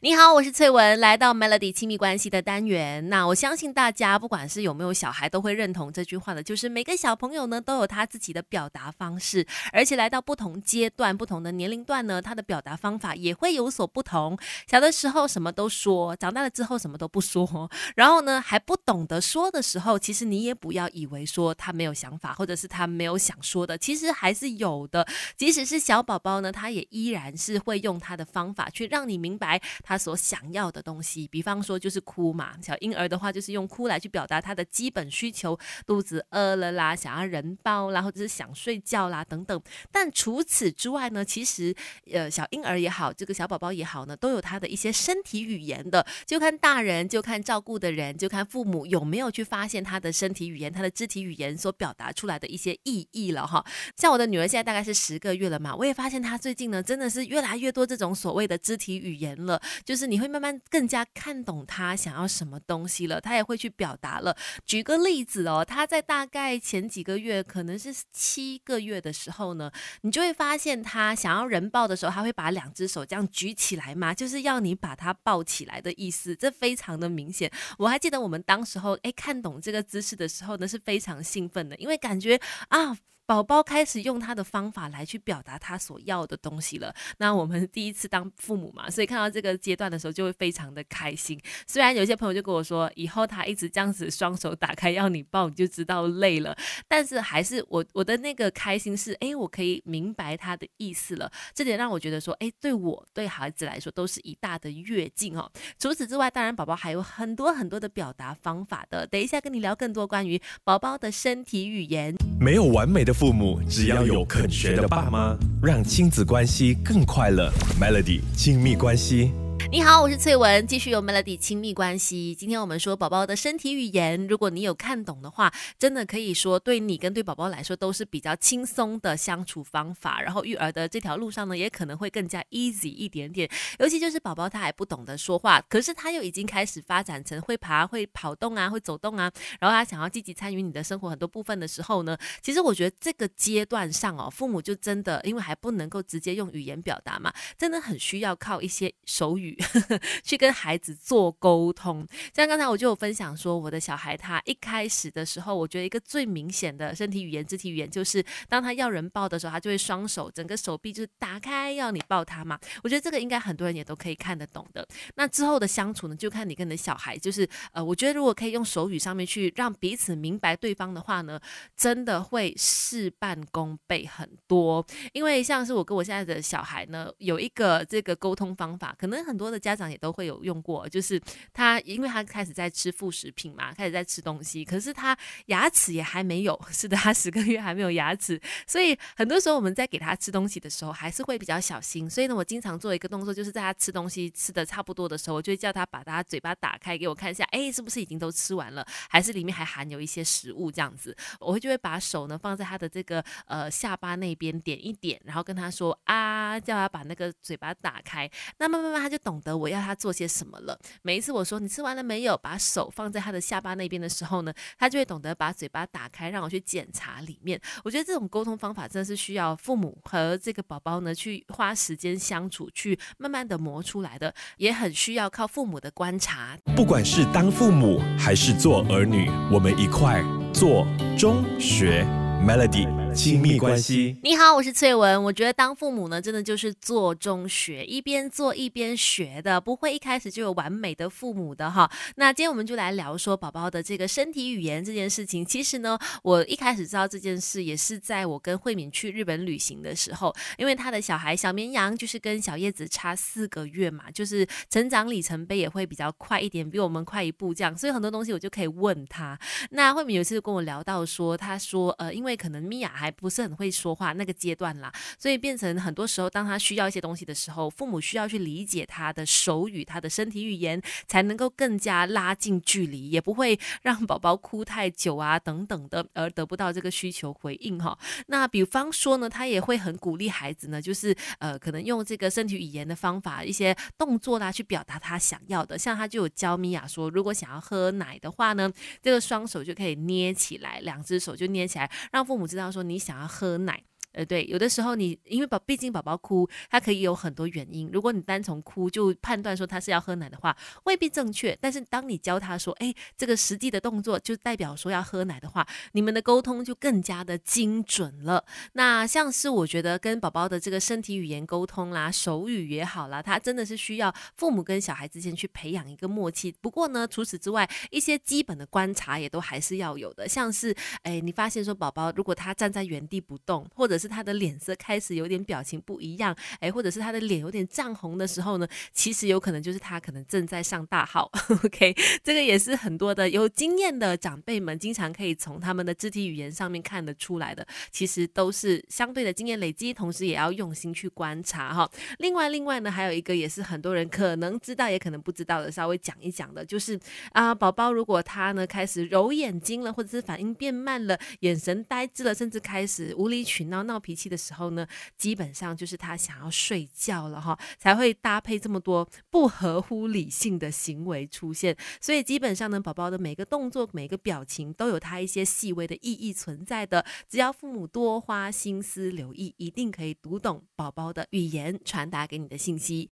你好，我是翠文，来到 Melody 亲密关系的单元。那我相信大家不管是有没有小孩，都会认同这句话的，就是每个小朋友呢都有他自己的表达方式，而且来到不同阶段、不同的年龄段呢，他的表达方法也会有所不同。小的时候什么都说，长大了之后什么都不说。然后呢，还不懂得说的时候，其实你也不要以为说他没有想法，或者是他没有想说的，其实还是有的。即使是小宝宝呢，他也依然是会用他的方法去让你明白。他所想要的东西，比方说就是哭嘛。小婴儿的话，就是用哭来去表达他的基本需求，肚子饿了啦，想要人抱啦，或者是想睡觉啦等等。但除此之外呢，其实呃，小婴儿也好，这个小宝宝也好呢，都有他的一些身体语言的。就看大人，就看照顾的人，就看父母有没有去发现他的身体语言、他的肢体语言所表达出来的一些意义了哈。像我的女儿现在大概是十个月了嘛，我也发现她最近呢，真的是越来越多这种所谓的肢体语言了。就是你会慢慢更加看懂他想要什么东西了，他也会去表达了。举个例子哦，他在大概前几个月，可能是七个月的时候呢，你就会发现他想要人抱的时候，他会把两只手这样举起来嘛，就是要你把他抱起来的意思，这非常的明显。我还记得我们当时候哎看懂这个姿势的时候呢，是非常兴奋的，因为感觉啊。宝宝开始用他的方法来去表达他所要的东西了。那我们第一次当父母嘛，所以看到这个阶段的时候就会非常的开心。虽然有些朋友就跟我说，以后他一直这样子双手打开要你抱，你就知道累了。但是还是我我的那个开心是，哎，我可以明白他的意思了。这点让我觉得说，哎，对我对孩子来说都是一大的跃进哦。除此之外，当然宝宝还有很多很多的表达方法的。等一下跟你聊更多关于宝宝的身体语言。没有完美的。父母只要有肯学的爸妈，让亲子关系更快乐。Melody 亲密关系。你好，我是翠文，继续有 Melody 亲密关系。今天我们说宝宝的身体语言，如果你有看懂的话，真的可以说对你跟对宝宝来说都是比较轻松的相处方法。然后育儿的这条路上呢，也可能会更加 easy 一点点。尤其就是宝宝他还不懂得说话，可是他又已经开始发展成会爬、会跑动啊、会走动啊，然后他想要积极参与你的生活很多部分的时候呢，其实我觉得这个阶段上哦，父母就真的因为还不能够直接用语言表达嘛，真的很需要靠一些手语。去跟孩子做沟通，像刚才我就有分享说，我的小孩他一开始的时候，我觉得一个最明显的身体语言、肢体语言，就是当他要人抱的时候，他就会双手整个手臂就是打开要你抱他嘛。我觉得这个应该很多人也都可以看得懂的。那之后的相处呢，就看你跟你的小孩，就是呃，我觉得如果可以用手语上面去让彼此明白对方的话呢，真的会事半功倍很多。因为像是我跟我现在的小孩呢，有一个这个沟通方法，可能很多的家。长也都会有用过，就是他，因为他开始在吃副食品嘛，开始在吃东西，可是他牙齿也还没有，是的，他十个月还没有牙齿，所以很多时候我们在给他吃东西的时候，还是会比较小心。所以呢，我经常做一个动作，就是在他吃东西吃的差不多的时候，我就会叫他把他嘴巴打开给我看一下，哎，是不是已经都吃完了，还是里面还含有一些食物这样子？我会就会把手呢放在他的这个呃下巴那边点一点，然后跟他说啊，叫他把那个嘴巴打开，那慢慢慢他就懂懂得我。要他做些什么了？每一次我说你吃完了没有，把手放在他的下巴那边的时候呢，他就会懂得把嘴巴打开，让我去检查里面。我觉得这种沟通方法真的是需要父母和这个宝宝呢去花时间相处，去慢慢的磨出来的，也很需要靠父母的观察。不管是当父母还是做儿女，我们一块做中学 Melody。亲密关系。你好，我是翠文。我觉得当父母呢，真的就是做中学，一边做一边学的，不会一开始就有完美的父母的哈。那今天我们就来聊说宝宝的这个身体语言这件事情。其实呢，我一开始知道这件事也是在我跟慧敏去日本旅行的时候，因为他的小孩小绵羊就是跟小叶子差四个月嘛，就是成长里程碑也会比较快一点，比我们快一步这样，所以很多东西我就可以问他。那慧敏有一次跟我聊到说，他说呃，因为可能米娅还不是很会说话那个阶段啦，所以变成很多时候，当他需要一些东西的时候，父母需要去理解他的手语、他的身体语言，才能够更加拉近距离，也不会 让宝宝哭太久啊等等的，而得不到这个需求回应哈。那比方说呢，他也会很鼓励孩子呢，就是呃，可能用这个身体语言的方法，一些动作啦，去表达他想要的。像他就有教米娅说，如果想要喝奶的话呢，这个双手就可以捏起来，两只手就捏起来，让父母知道说你。想要喝奶。呃，对，有的时候你因为宝，毕竟宝宝哭，他可以有很多原因。如果你单从哭就判断说他是要喝奶的话，未必正确。但是当你教他说，哎，这个实际的动作就代表说要喝奶的话，你们的沟通就更加的精准了。那像是我觉得跟宝宝的这个身体语言沟通啦，手语也好啦，他真的是需要父母跟小孩之间去培养一个默契。不过呢，除此之外，一些基本的观察也都还是要有的。像是，哎，你发现说宝宝如果他站在原地不动，或者是他的脸色开始有点表情不一样，哎，或者是他的脸有点涨红的时候呢，其实有可能就是他可能正在上大号。OK，这个也是很多的有经验的长辈们经常可以从他们的肢体语言上面看得出来的，其实都是相对的经验累积，同时也要用心去观察哈。另外，另外呢，还有一个也是很多人可能知道也可能不知道的，稍微讲一讲的，就是啊，宝宝如果他呢开始揉眼睛了，或者是反应变慢了，眼神呆滞了，甚至开始无理取闹、闹脾气的时候呢，基本上就是他想要睡觉了哈，才会搭配这么多不合乎理性的行为出现。所以基本上呢，宝宝的每个动作、每个表情都有他一些细微的意义存在的。只要父母多花心思留意，一定可以读懂宝宝的语言，传达给你的信息。